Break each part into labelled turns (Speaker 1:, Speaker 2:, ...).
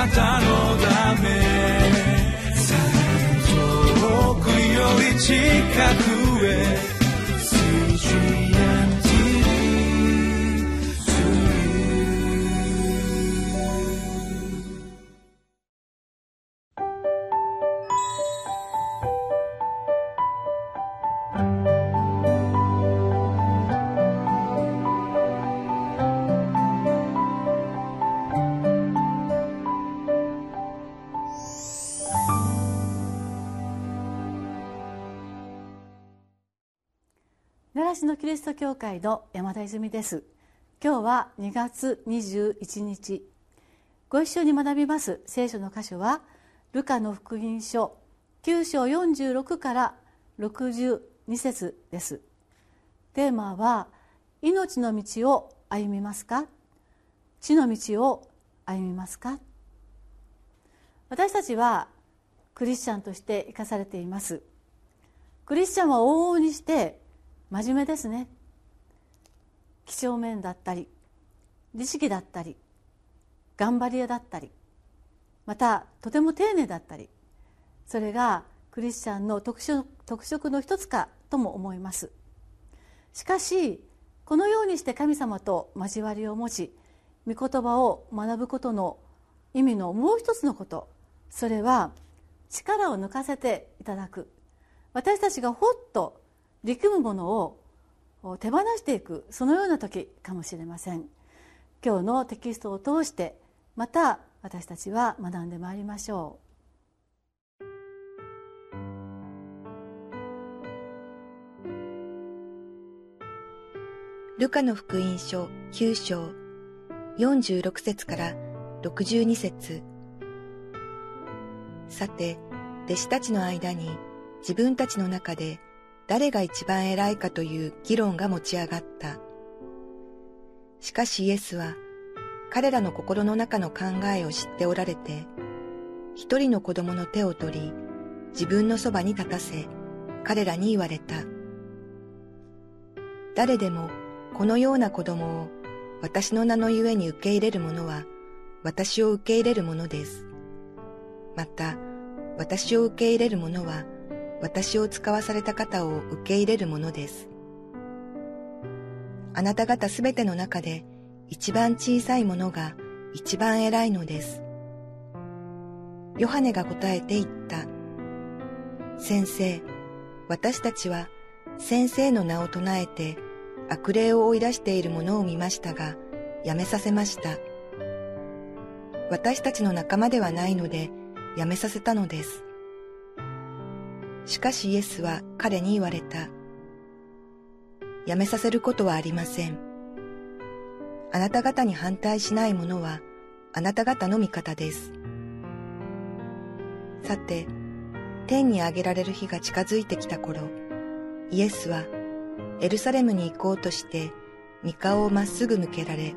Speaker 1: なたのため。遠くより近く。
Speaker 2: 習志野キリスト教会の山田泉です。今日は2月21日。ご一緒に学びます聖書の箇所はルカの福音書9章46から62節です。テーマは命の道を歩みますか？地の道を歩みますか？私たちはクリスチャンとして生かされています。クリスチャンは往々にして真面目ですね。几帳面だったり律儀だったり頑張り屋だったりまたとても丁寧だったりそれがクリスチャンの特色特色の一つかとも思います。しかしこのようにして神様と交わりを持ち御言葉を学ぶことの意味のもう一つのことそれは力を抜かせていただく。私たちがほっと力むものを手放していくそのような時かもしれません。今日のテキストを通してまた私たちは学んでまいりましょう。
Speaker 3: ルカの福音書9章46節から62節。さて、弟子たちの間に自分たちの中で誰が一番偉いかという議論が持ち上がった。しかしイエスは彼らの心の中の考えを知っておられて、一人の子供の手を取り、自分のそばに立たせ、彼らに言われた。誰でもこのような子供を私の名のゆえに受け入れる者は、私を受け入れる者です。また、私を受け入れる者は、私を使わされた方を受け入れるものです。あなた方すべての中で一番小さいものが一番偉いのです。ヨハネが答えて言った。先生、私たちは先生の名を唱えて悪霊を追い出しているものを見ましたが、やめさせました。私たちの仲間ではないので、やめさせたのです。しかしイエスは彼に言われた。やめさせることはありません。あなた方に反対しない者はあなた方の味方です。さて、天に上げられる日が近づいてきた頃、イエスはエルサレムに行こうとして御顔をまっすぐ向けられ、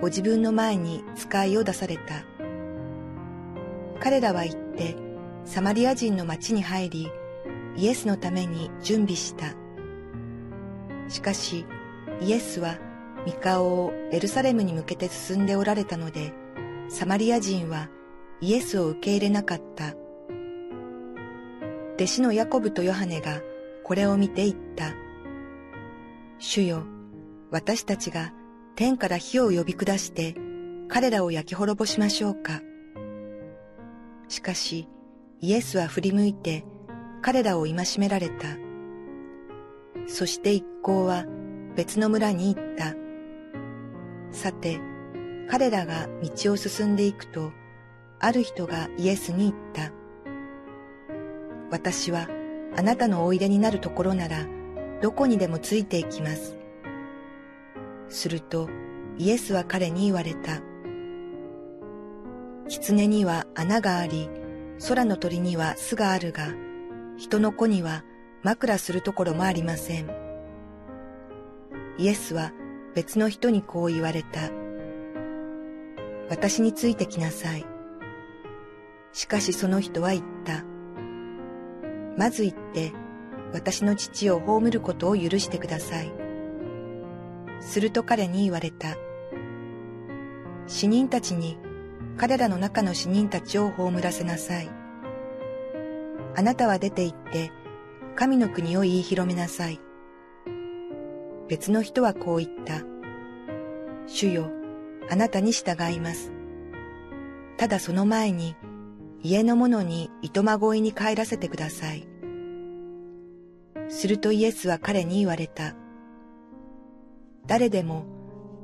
Speaker 3: ご自分の前に使いを出された。彼らは言って、サマリア人の町に入り、イエスのために準備した。しかし、イエスは三顔をエルサレムに向けて進んでおられたので、サマリア人はイエスを受け入れなかった。弟子のヤコブとヨハネがこれを見て言った。主よ、私たちが天から火を呼び下して彼らを焼き滅ぼしましょうか。しかし、イエスは振り向いて彼らを戒められた。そして一行は別の村に行った。さて、彼らが道を進んでいくと、ある人がイエスに言った。私はあなたのおいでになるところなら、どこにでもついていきます。すると、イエスは彼に言われた。狐には穴があり、空の鳥には巣があるが、人の子には枕するところもありません。イエスは別の人にこう言われた。私についてきなさい。しかしその人は言った。まず行って、私の父を葬ることを許してください。すると彼に言われた。死人たちに彼らの中の死人たちを葬らせなさい。あなたは出て行って、神の国を言い広めなさい。別の人はこう言った。主よ、あなたに従います。ただその前に、家の者に糸まごいに帰らせてください。するとイエスは彼に言われた。誰でも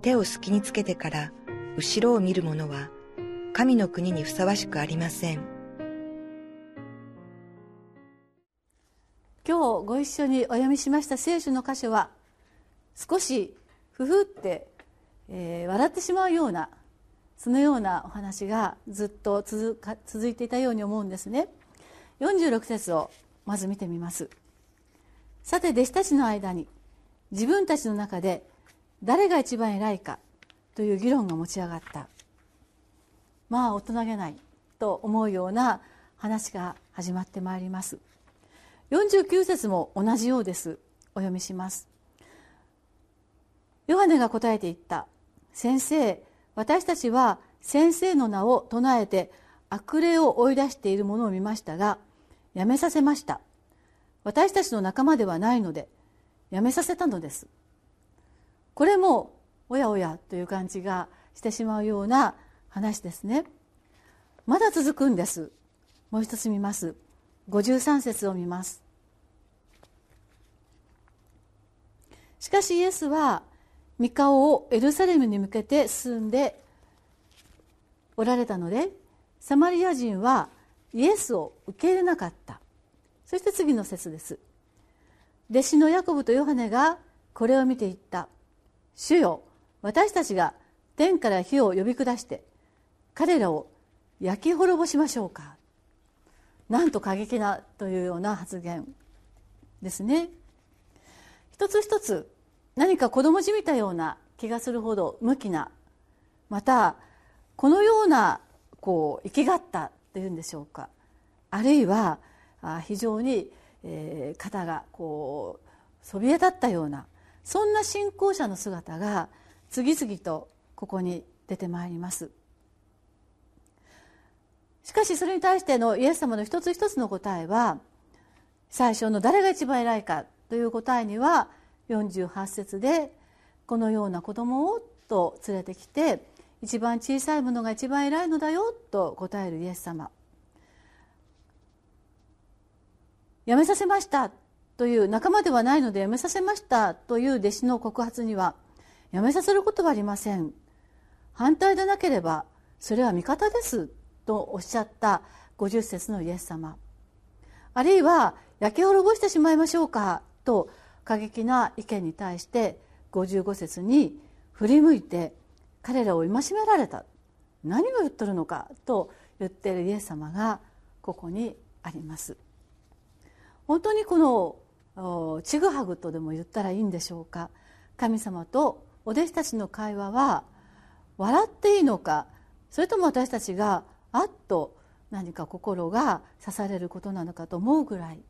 Speaker 3: 手を隙につけてから後ろを見る者は神の国にふさわしくありません。
Speaker 2: 今日ご一緒にお読みしました聖書の箇所は少しふふって、えー、笑ってしまうようなそのようなお話がずっと続か続いていたように思うんですね。46節をまず見てみます。さて弟子たちの間に自分たちの中で誰が一番偉いかという議論が持ち上がった。まあ大人げないと思うような話が始まってまいります。49節も同じようです。お読みします。ヨハネが答えて言った。先生私たちは先生の名を唱えて悪霊を追い出しているものを見ましたがやめさせました。私たちの仲間ではないのでやめさせたのです。これもおやおやという感じがしてしまうような話ですね。まだ続くんです。もう一つ見ます。53節を見ます。しかしイエスは御顔をエルサレムに向けて進んでおられたのでサマリア人はイエスを受け入れなかった。そして次の説です。弟子のヤコブとヨハネがこれを見て言った「主よ私たちが天から火を呼び下して彼らを焼き滅ぼしましょうか」なんと過激なというような発言ですね。一つ一つ何か子供じみたような気がするほど無気なまたこのようなこう生きがったというんでしょうか。あるいは非常に、えー、肩がこうそびえ立ったようなそんな信仰者の姿が次々とここに出てまいります。しかしそれに対してのイエス様の一つ一つの答えは最初の誰が一番偉いかという答えには48節でこのような子供をと連れてきて一番小さいものが一番偉いのだよと答えるイエス様。やめさせましたという仲間ではないのでやめさせましたという弟子の告発にはやめさせることはありません。反対でなければそれは味方です。とおっしゃった50節のイエス様。あるいは焼け滅ぼしてしまいましょうかと過激な意見に対して55節に振り向いて彼らを戒められた。何を言っとるのかと言っているイエス様がここにあります。本当にこのちぐはぐとでも言ったらいいんでしょうか。神様とお弟子たちの会話は笑っていいのかそれとも私たちがあっと何か心が刺されることなのかと思うぐらい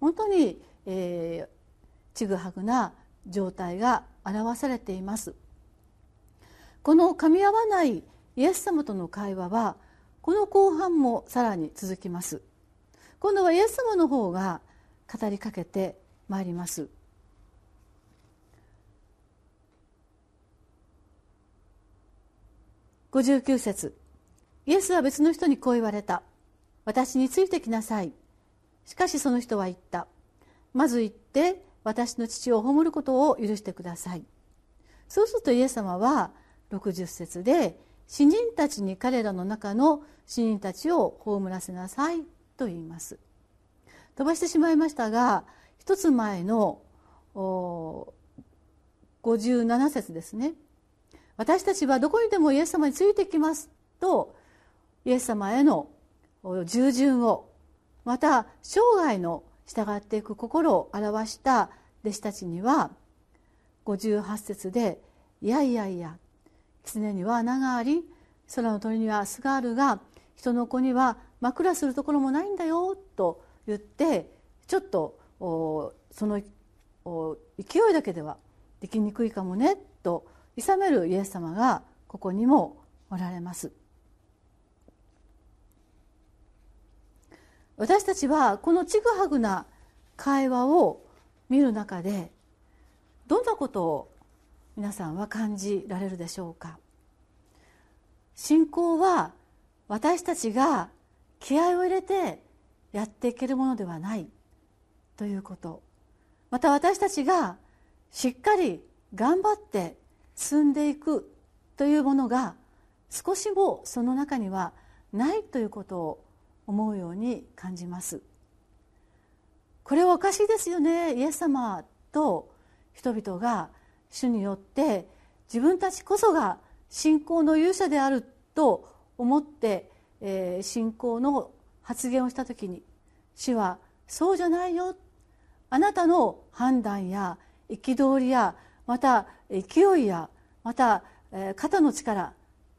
Speaker 2: 本当に、えちぐはぐな状態が表されています。この噛み合わないイエス様との会話はこの後半もさらに続きます。今度はイエス様の方が語りかけてまいります。59節。イエスは別の人にこう言われた。私についてきなさい。しかしその人は言った。まず行って私の父を葬ることを許してください。そうするとイエス様は60節で死人たちに彼らの中の死人たちを葬らせなさいと言います。飛ばしてしまいましたが一つ前の57節ですね。私たちはどこにでもイエス様についてきますとイエス様への従順をまた生涯の従っていく心を表した弟子たちには58節で「いやいやいや狐には穴があり空の鳥には巣があるが人の子には枕するところもないんだよ」と言ってちょっとその勢いだけではできにくいかもねと諌めるイエス様がここにもおられます。私たちはこのちぐはぐな会話を見る中でどんなことを皆さんは感じられるでしょうか？信仰は私たちが気合を入れてやっていけるものではないということ。また私たちがしっかり頑張って進んでいくというものが少しもその中にはないということを思うように感じます。これはおかしいですよねイエス様と人々が主によって自分たちこそが信仰の勇者であると思って、えー、信仰の発言をした時に主はそうじゃないよ。あなたの判断や憤りやまた勢いやまた、え、肩の力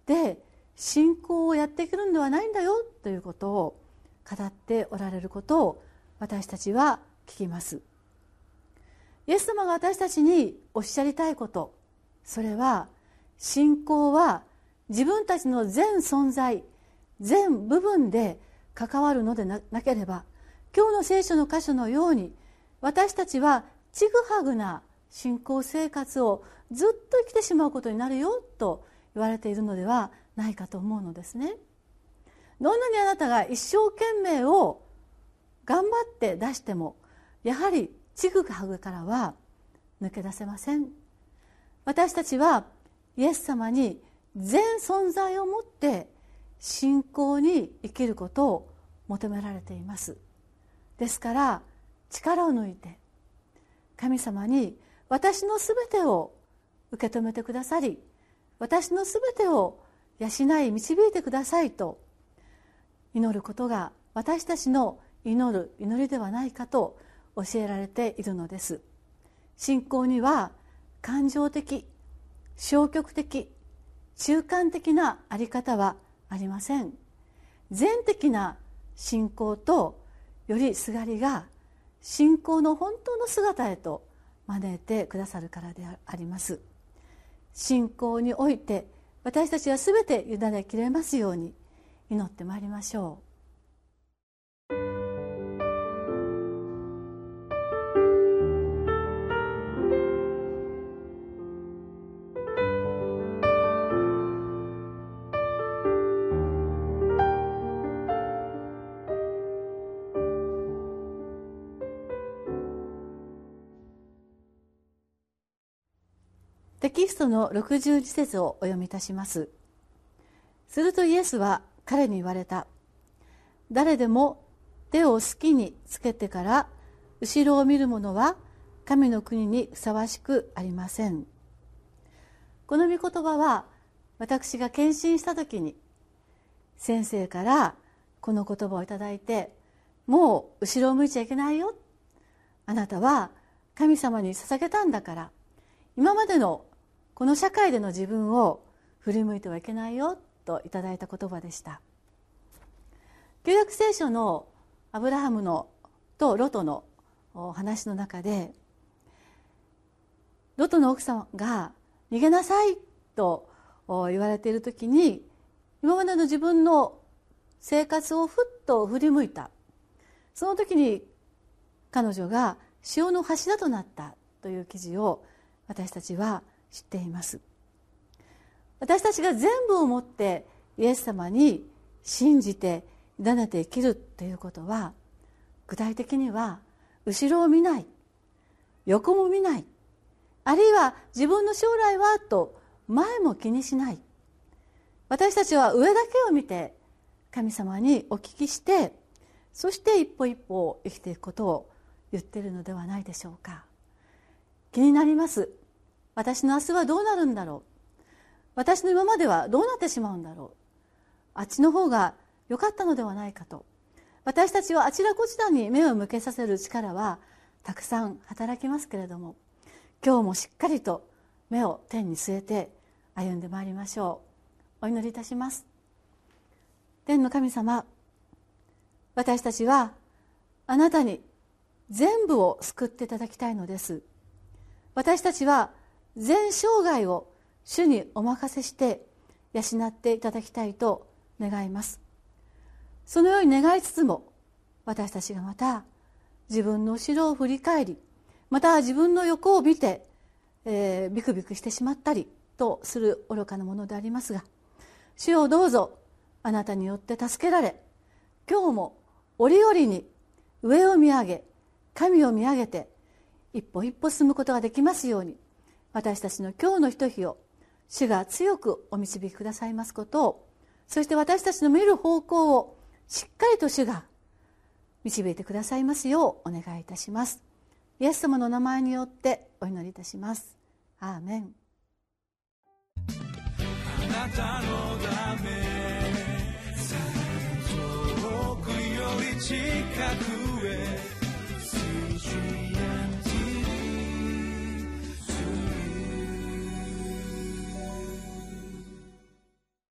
Speaker 2: で信仰をやっていけるんではないんだよということを語っておられることを私たちは聞きます。イエス様が私たちにおっしゃりたいことそれは信仰は自分たちの全存在全部分で関わるのでなければ今日の聖書の箇所のように私たちはちぐはぐな信仰生活をずっと生きてしまうことになるよと言われているのではないかと思うのですね。どんなにあなたが一生懸命を頑張って出してもやはりちぐはぐからは抜け出せません私たちはイエス様に全存在をもって信仰に生きることを求められていますですから力を抜いて神様に私のすべてを受け止めてくださり私のすべてを養い導いてくださいと祈ることが私たちの祈る祈りではないかと教えられているのです。信仰には感情的消極的中間的な在り方はありません。全的な信仰とよりすがりが信仰の本当の姿へと招いてくださるからであります。信仰において私たちは全て委ねきれますように祈ってまいりましょう。ストの62節をお読みいたします。するとイエスは彼に言われた。誰でも手を好きにつけてから後ろを見る者は神の国にふさわしくありません。この御言葉は私が献身した時に先生からこの言葉をいただいてもう後ろを向いちゃいけないよ。あなたは神様に捧げたんだから今までのこの社会での自分を振り向いてはいけないよといただいた言葉でした。旧約聖書のアブラハムのとロトの話の中でロトの奥様が「逃げなさい」と言われている時に今までの自分の生活をふっと振り向いた。その時に彼女が潮の柱となったという記事を私たちは知っています。私たちが全部をもってイエス様に信じて委ねて生きるということは具体的には後ろを見ない横も見ないあるいは自分の将来はと前も気にしない。私たちは上だけを見て神様にお聞きしてそして一歩一歩生きていくことを言ってるのではないでしょうか。気になります。私の明日はどうなるんだろう？私の今まではどうなってしまうんだろう？あっちの方が良かったのではないかと。私たちはあちらこちらに目を向けさせる力はたくさん働きますけれども今日もしっかりと目を天に据えて歩んでまいりましょう。お祈りいたします。天の神様私たちはあなたに全部を救っていただきたいのです。私たちは全生涯を主にお任せして養っていただきたいと願います。そのように願いつつも私たちがまた自分の後ろを振り返りまた自分の横を見て、えー、ビクビクしてしまったりとする愚かなものでありますが主をどうぞあなたによって助けられ今日も折々に上を見上げ神を見上げて一歩一歩進むことができますように私たちの今日のひと日を主が強くお導きくださいますことをそして私たちの見る方向をしっかりと主が導いてくださいますようお願いいたします。イエス様の名前によってお祈りいたします。アーメン。
Speaker 1: あなたのため遠くより近く